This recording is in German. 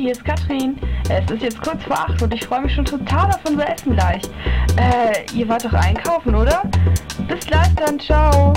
hier ist Katrin. Es ist jetzt kurz vor acht und ich freue mich schon total auf unser Essen gleich. Äh, ihr wart doch einkaufen, oder? Bis gleich dann, ciao.